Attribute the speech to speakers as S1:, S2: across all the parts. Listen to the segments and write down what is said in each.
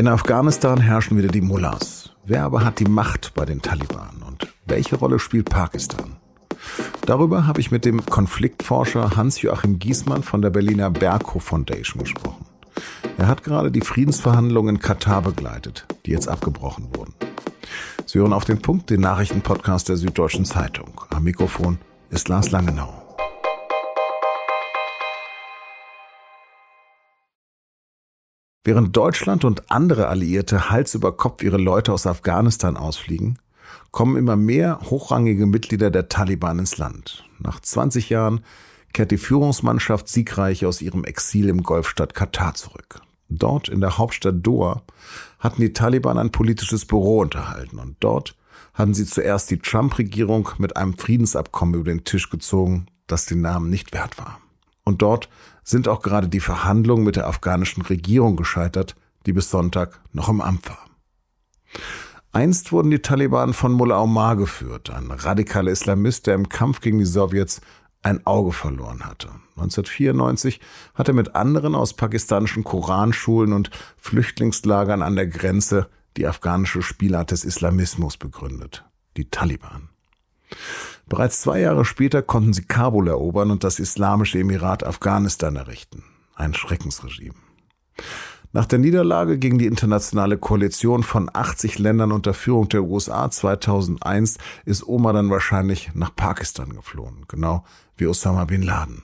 S1: In Afghanistan herrschen wieder die Mullahs. Wer aber hat die Macht bei den Taliban und welche Rolle spielt Pakistan? Darüber habe ich mit dem Konfliktforscher Hans-Joachim Giesmann von der Berliner Berghof Foundation gesprochen. Er hat gerade die Friedensverhandlungen in Katar begleitet, die jetzt abgebrochen wurden. Sie hören auf den Punkt den Nachrichtenpodcast der Süddeutschen Zeitung. Am Mikrofon ist Lars Langenau. Während Deutschland und andere Alliierte Hals über Kopf ihre Leute aus Afghanistan ausfliegen, kommen immer mehr hochrangige Mitglieder der Taliban ins Land. Nach 20 Jahren kehrt die Führungsmannschaft siegreich aus ihrem Exil im Golfstadt Katar zurück. Dort in der Hauptstadt Doha hatten die Taliban ein politisches Büro unterhalten und dort hatten sie zuerst die Trump-Regierung mit einem Friedensabkommen über den Tisch gezogen, das den Namen nicht wert war. Und dort sind auch gerade die Verhandlungen mit der afghanischen Regierung gescheitert, die bis Sonntag noch im Amt war. Einst wurden die Taliban von Mullah Omar geführt, ein radikaler Islamist, der im Kampf gegen die Sowjets ein Auge verloren hatte. 1994 hat er mit anderen aus pakistanischen Koranschulen und Flüchtlingslagern an der Grenze die afghanische Spielart des Islamismus begründet, die Taliban. Bereits zwei Jahre später konnten sie Kabul erobern und das Islamische Emirat Afghanistan errichten. Ein Schreckensregime. Nach der Niederlage gegen die internationale Koalition von 80 Ländern unter Führung der USA 2001 ist Omar dann wahrscheinlich nach Pakistan geflohen, genau wie Osama bin Laden.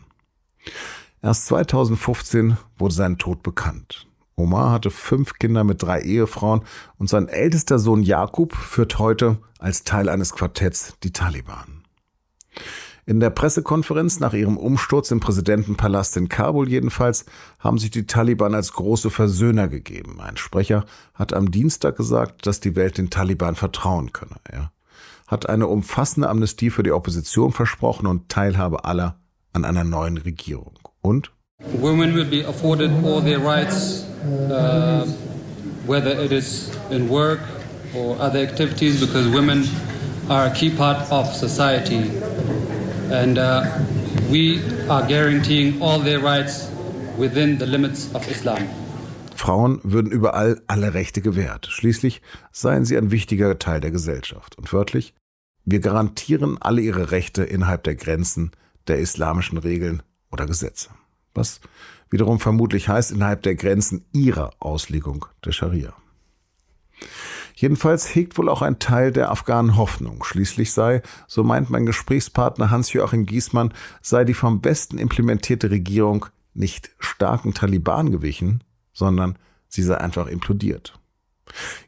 S1: Erst 2015 wurde sein Tod bekannt. Omar hatte fünf Kinder mit drei Ehefrauen und sein ältester Sohn Jakub führt heute als Teil eines Quartetts die Taliban. In der Pressekonferenz nach ihrem Umsturz im Präsidentenpalast in Kabul jedenfalls haben sich die Taliban als große Versöhner gegeben. Ein Sprecher hat am Dienstag gesagt, dass die Welt den Taliban vertrauen könne. Er hat eine umfassende Amnestie für die Opposition versprochen und Teilhabe aller an einer neuen Regierung. Und
S2: Women will be afforded all their rights, uh, whether it is in work or other activities, because women are a key part of society. And uh, we are guaranteeing all their rights within the limits of Islam.
S1: Frauen würden überall alle Rechte gewährt. Schließlich seien sie ein wichtiger Teil der Gesellschaft. Und wörtlich, wir garantieren alle ihre Rechte innerhalb der Grenzen der islamischen Regeln oder Gesetze. Was wiederum vermutlich heißt innerhalb der Grenzen ihrer Auslegung der Scharia. Jedenfalls hegt wohl auch ein Teil der Afghanen Hoffnung. Schließlich sei, so meint mein Gesprächspartner Hans-Joachim Giesmann, sei die vom Besten implementierte Regierung nicht starken Taliban gewichen, sondern sie sei einfach implodiert.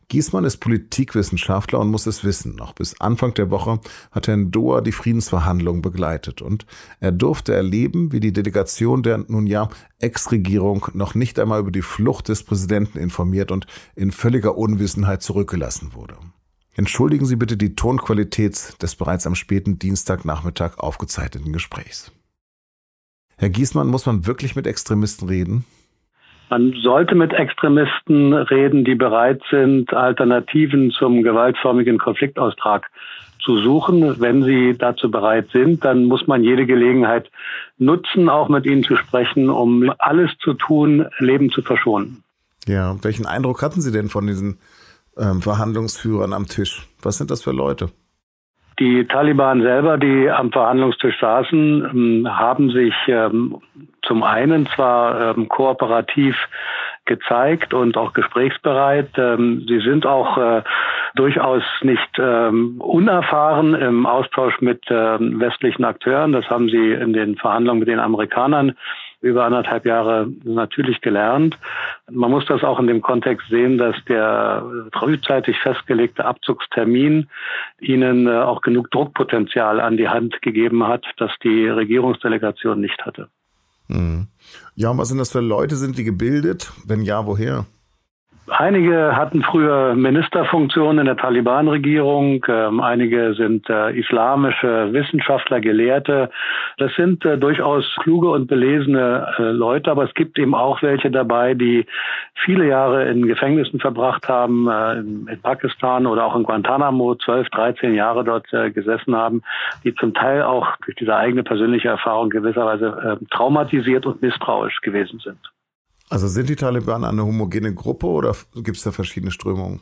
S1: Giesmann ist Politikwissenschaftler und muss es wissen. Noch bis Anfang der Woche hat er in Doha die Friedensverhandlungen begleitet und er durfte erleben, wie die Delegation der nun ja Ex-Regierung noch nicht einmal über die Flucht des Präsidenten informiert und in völliger Unwissenheit zurückgelassen wurde. Entschuldigen Sie bitte die Tonqualität des bereits am späten Dienstagnachmittag aufgezeichneten Gesprächs. Herr Giesmann, muss man wirklich mit Extremisten reden?
S3: Man sollte mit Extremisten reden, die bereit sind, Alternativen zum gewaltförmigen Konfliktaustrag zu suchen. Wenn sie dazu bereit sind, dann muss man jede Gelegenheit nutzen, auch mit ihnen zu sprechen, um alles zu tun, Leben zu verschonen.
S1: Ja, welchen Eindruck hatten Sie denn von diesen ähm, Verhandlungsführern am Tisch? Was sind das für Leute?
S3: Die Taliban selber, die am Verhandlungstisch saßen, ähm, haben sich ähm, zum einen zwar ähm, kooperativ gezeigt und auch gesprächsbereit. Sie sind auch äh, durchaus nicht unerfahren im Austausch mit westlichen Akteuren. Das haben sie in den Verhandlungen mit den Amerikanern über anderthalb Jahre natürlich gelernt. Man muss das auch in dem Kontext sehen, dass der frühzeitig festgelegte Abzugstermin ihnen äh, auch genug Druckpotenzial an die Hand gegeben hat, das die Regierungsdelegation nicht hatte.
S1: Mhm. Ja, und was sind das für Leute? Sind die gebildet? Wenn ja, woher?
S3: Einige hatten früher Ministerfunktionen in der Taliban-Regierung, ähm, einige sind äh, islamische Wissenschaftler, Gelehrte. Das sind äh, durchaus kluge und belesene äh, Leute, aber es gibt eben auch welche dabei, die viele Jahre in Gefängnissen verbracht haben, äh, in, Pakistan oder auch in Guantanamo, 12, 13 Jahre dort äh, gesessen haben, die zum Teil auch durch diese eigene persönliche Erfahrung gewisserweise äh, traumatisiert und misstrauisch gewesen sind.
S1: Also sind die Taliban eine homogene Gruppe oder gibt es da verschiedene Strömungen?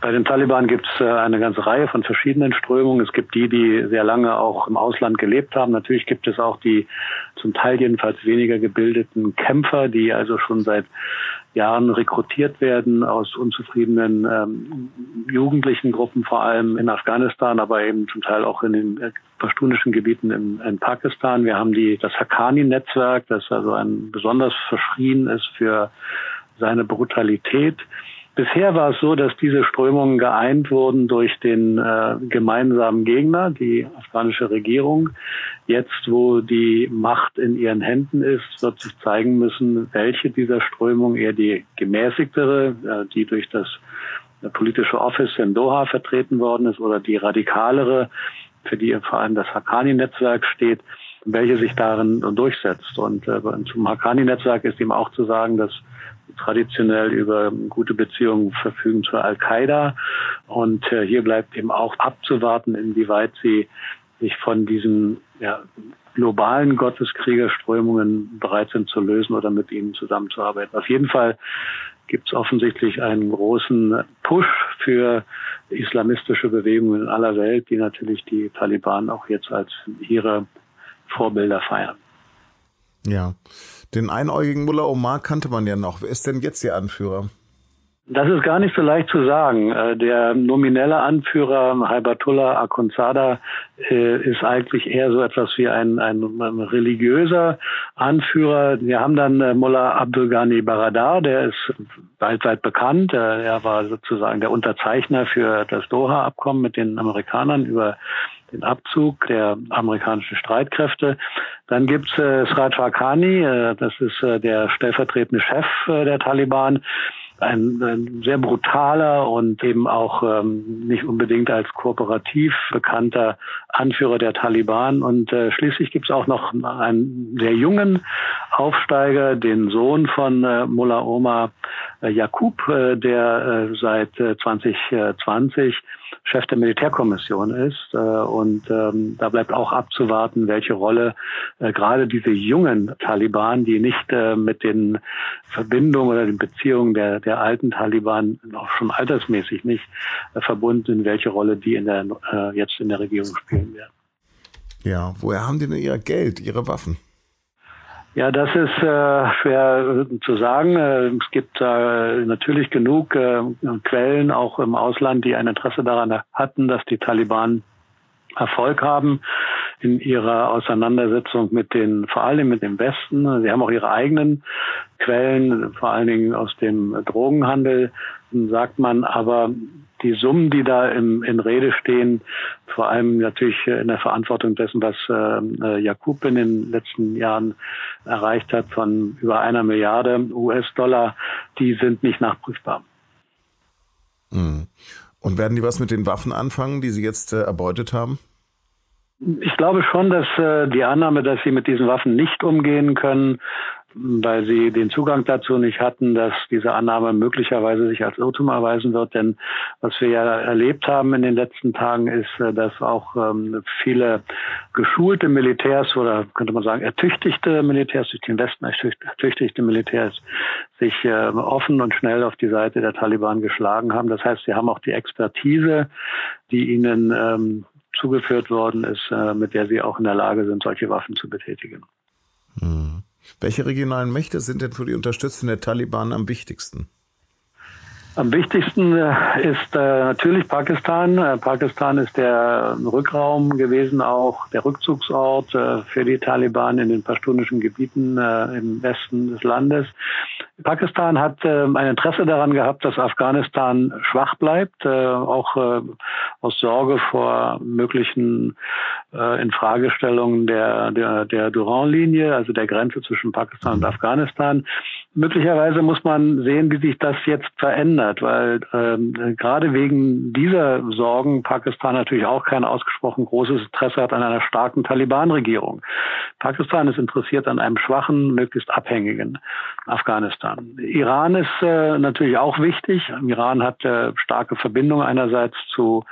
S3: Bei den Taliban gibt es äh, eine ganze Reihe von verschiedenen Strömungen. Es gibt die, die sehr lange auch im Ausland gelebt haben. Natürlich gibt es auch die zum Teil jedenfalls weniger gebildeten Kämpfer, die also schon seit Jahren rekrutiert werden aus unzufriedenen ähm, jugendlichen Gruppen, vor allem in Afghanistan, aber eben zum Teil auch in den äh, pashtunischen Gebieten in, in Pakistan. Wir haben die, das Haqqani-Netzwerk, das also ein besonders verschrien ist für seine Brutalität. Bisher war es so, dass diese Strömungen geeint wurden durch den äh, gemeinsamen Gegner, die afghanische Regierung. Jetzt, wo die Macht in ihren Händen ist, wird sich zeigen müssen, welche dieser Strömungen eher die gemäßigtere, äh, die durch das politische Office in Doha vertreten worden ist, oder die radikalere, für die vor allem das Haqqani-Netzwerk steht, welche sich darin durchsetzt. Und äh, zum Haqqani-Netzwerk ist ihm auch zu sagen, dass traditionell über gute Beziehungen verfügen zur Al-Qaida. Und äh, hier bleibt eben auch abzuwarten, inwieweit sie sich von diesen ja, globalen Gotteskriegerströmungen bereit sind zu lösen oder mit ihnen zusammenzuarbeiten. Auf jeden Fall gibt es offensichtlich einen großen Push für islamistische Bewegungen in aller Welt, die natürlich die Taliban auch jetzt als ihre Vorbilder feiern.
S1: Ja, den einäugigen Mullah Omar kannte man ja noch. Wer ist denn jetzt Ihr Anführer?
S3: Das ist gar nicht so leicht zu sagen. Äh, der nominelle Anführer Haibatullah Akhundzada äh, ist eigentlich eher so etwas wie ein, ein, ein religiöser Anführer. Wir haben dann äh, Mullah Abdul Ghani Baradar, der ist weltweit bekannt. Er war sozusagen der Unterzeichner für das Doha-Abkommen mit den Amerikanern über den Abzug der amerikanischen Streitkräfte. Dann gibt's äh, Sraj Haqqani, äh, das ist äh, der stellvertretende Chef äh, der Taliban ein, ein sehr brutaler und eben auch ähm, nicht unbedingt als kooperativ bekannter Anführer der Taliban. Und äh, schließlich gibt es auch noch einen sehr jungen Aufsteiger, den Sohn von äh, Mullah Omar äh, Jakub, äh, der äh, seit äh, 2020 Chef der Militärkommission ist. Äh, und ähm, da bleibt auch abzuwarten, welche Rolle äh, gerade diese jungen Taliban, die nicht äh, mit den Verbindungen oder den Beziehungen der, der alten Taliban auch schon altersmäßig nicht verbunden sind, welche Rolle die in der, jetzt in der Regierung spielen werden.
S1: Ja, woher haben die denn ihr Geld, ihre Waffen?
S3: Ja, das ist äh, schwer zu sagen. Äh, es gibt äh, natürlich genug äh, Quellen auch im Ausland, die ein Interesse daran hatten, dass die Taliban Erfolg haben in ihrer Auseinandersetzung mit den, vor allem mit dem Westen. Sie haben auch ihre eigenen Quellen, vor allen Dingen aus dem Drogenhandel, sagt man. Aber die Summen, die da im, in Rede stehen, vor allem natürlich in der Verantwortung dessen, was äh, Jakub in den letzten Jahren erreicht hat, von über einer Milliarde US-Dollar, die sind nicht nachprüfbar.
S1: Mhm. Und werden die was mit den Waffen anfangen, die sie jetzt äh, erbeutet haben?
S3: Ich glaube schon, dass äh, die Annahme, dass sie mit diesen Waffen nicht umgehen können, weil sie den Zugang dazu nicht hatten, dass diese Annahme möglicherweise sich als Irrtum erweisen wird. Denn was wir ja erlebt haben in den letzten Tagen ist, äh, dass auch ähm, viele geschulte Militärs oder könnte man sagen ertüchtigte Militärs, durch den Westen ertüchtigte Militärs sich äh, offen und schnell auf die Seite der Taliban geschlagen haben. Das heißt, sie haben auch die Expertise, die ihnen ähm, zugeführt worden ist, äh, mit der sie auch in der Lage sind, solche Waffen zu betätigen.
S1: Mhm. Welche regionalen Mächte sind denn für die Unterstützung der Taliban am wichtigsten?
S3: Am wichtigsten äh, ist äh, natürlich Pakistan. Äh, Pakistan ist der Rückraum gewesen, auch der Rückzugsort äh, für die Taliban in den pashtunischen Gebieten äh, im Westen des Landes. Pakistan hat ähm, ein Interesse daran gehabt, dass Afghanistan schwach bleibt, äh, auch aus Sorge vor möglichen Infragestellungen der, der, der Durand-Linie, also der Grenze zwischen Pakistan und Afghanistan. Möglicherweise muss man sehen, wie sich das jetzt verändert, weil ähm, gerade wegen dieser Sorgen Pakistan natürlich auch kein ausgesprochen großes Interesse hat an einer starken Taliban-Regierung. Pakistan ist interessiert an einem schwachen, möglichst abhängigen Afghanistan. Iran ist äh, natürlich auch wichtig. Iran hat äh, starke Verbindungen einerseits zu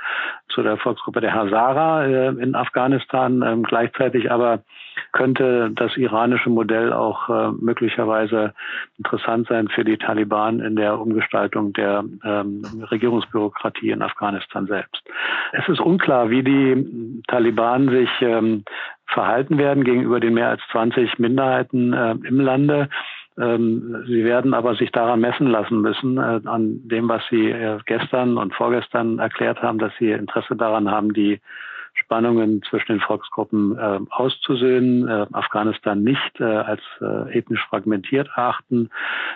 S3: zu der Volksgruppe der Hazara äh, in Afghanistan. Ähm, gleichzeitig aber könnte das iranische Modell auch äh, möglicherweise interessant sein für die Taliban in der Umgestaltung der ähm, Regierungsbürokratie in Afghanistan selbst. Es ist unklar, wie die Taliban sich ähm, verhalten werden gegenüber den mehr als 20 Minderheiten äh, im Lande. Ähm, sie werden aber sich daran messen lassen müssen, äh, an dem, was Sie äh, gestern und vorgestern erklärt haben, dass Sie Interesse daran haben, die Spannungen zwischen den Volksgruppen äh, auszusöhnen, äh, Afghanistan nicht äh, als äh, ethnisch fragmentiert erachten,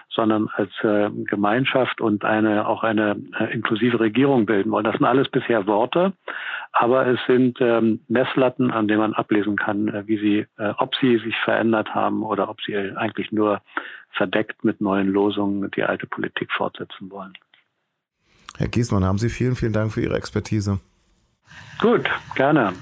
S3: sondern als äh, Gemeinschaft und eine auch eine äh, inklusive Regierung bilden wollen. Das sind alles bisher Worte, aber es sind ähm, Messlatten, an denen man ablesen kann, äh, wie sie, äh, ob sie sich verändert haben oder ob sie eigentlich nur verdeckt mit neuen Losungen die alte Politik fortsetzen wollen.
S1: Herr Giesmann, haben Sie vielen, vielen Dank für Ihre Expertise.
S3: Gut, gerne.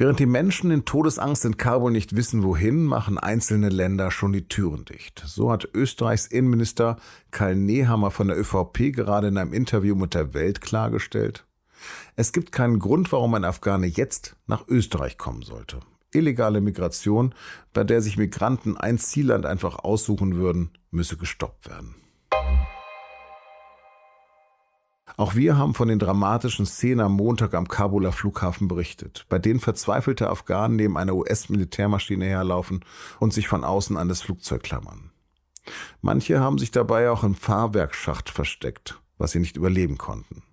S1: Während die Menschen in Todesangst in Kabul nicht wissen, wohin, machen einzelne Länder schon die Türen dicht. So hat Österreichs Innenminister Karl Nehammer von der ÖVP gerade in einem Interview mit der Welt klargestellt. Es gibt keinen Grund, warum ein Afghane jetzt nach Österreich kommen sollte. Illegale Migration, bei der sich Migranten ein Zielland einfach aussuchen würden, müsse gestoppt werden. Auch wir haben von den dramatischen Szenen am Montag am Kabuler Flughafen berichtet, bei denen verzweifelte Afghanen neben einer US-Militärmaschine herlaufen und sich von außen an das Flugzeug klammern. Manche haben sich dabei auch im Fahrwerksschacht versteckt, was sie nicht überleben konnten.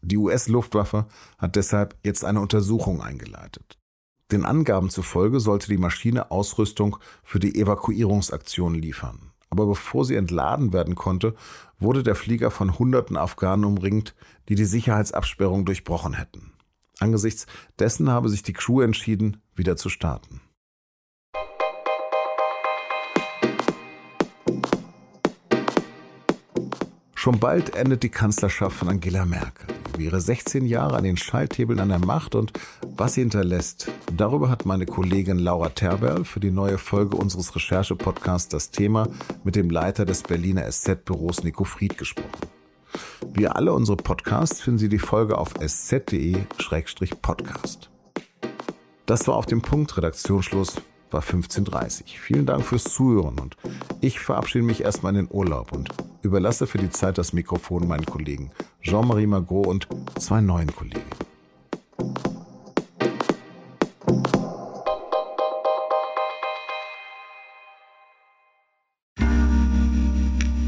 S1: Die US-Luftwaffe hat deshalb jetzt eine Untersuchung eingeleitet. Den Angaben zufolge sollte die Maschine Ausrüstung für die Evakuierungsaktion liefern aber bevor sie entladen werden konnte, wurde der Flieger von hunderten Afghanen umringt, die die Sicherheitsabsperrung durchbrochen hätten. Angesichts dessen habe sich die Crew entschieden, wieder zu starten. Schon bald endet die Kanzlerschaft von Angela Merkel. Ihre 16 Jahre an den Schalthebeln an der Macht und was sie hinterlässt, darüber hat meine Kollegin Laura Terberl für die neue Folge unseres Recherche-Podcasts das Thema mit dem Leiter des Berliner SZ-Büros Nico Fried gesprochen. Wie alle unsere Podcasts finden Sie die Folge auf sz.de-podcast. Das war auf dem Punkt Redaktionsschluss war 15.30 Uhr. Vielen Dank fürs Zuhören und ich verabschiede mich erstmal in den Urlaub und überlasse für die Zeit das Mikrofon meinen Kollegen Jean-Marie Magro und zwei neuen Kollegen.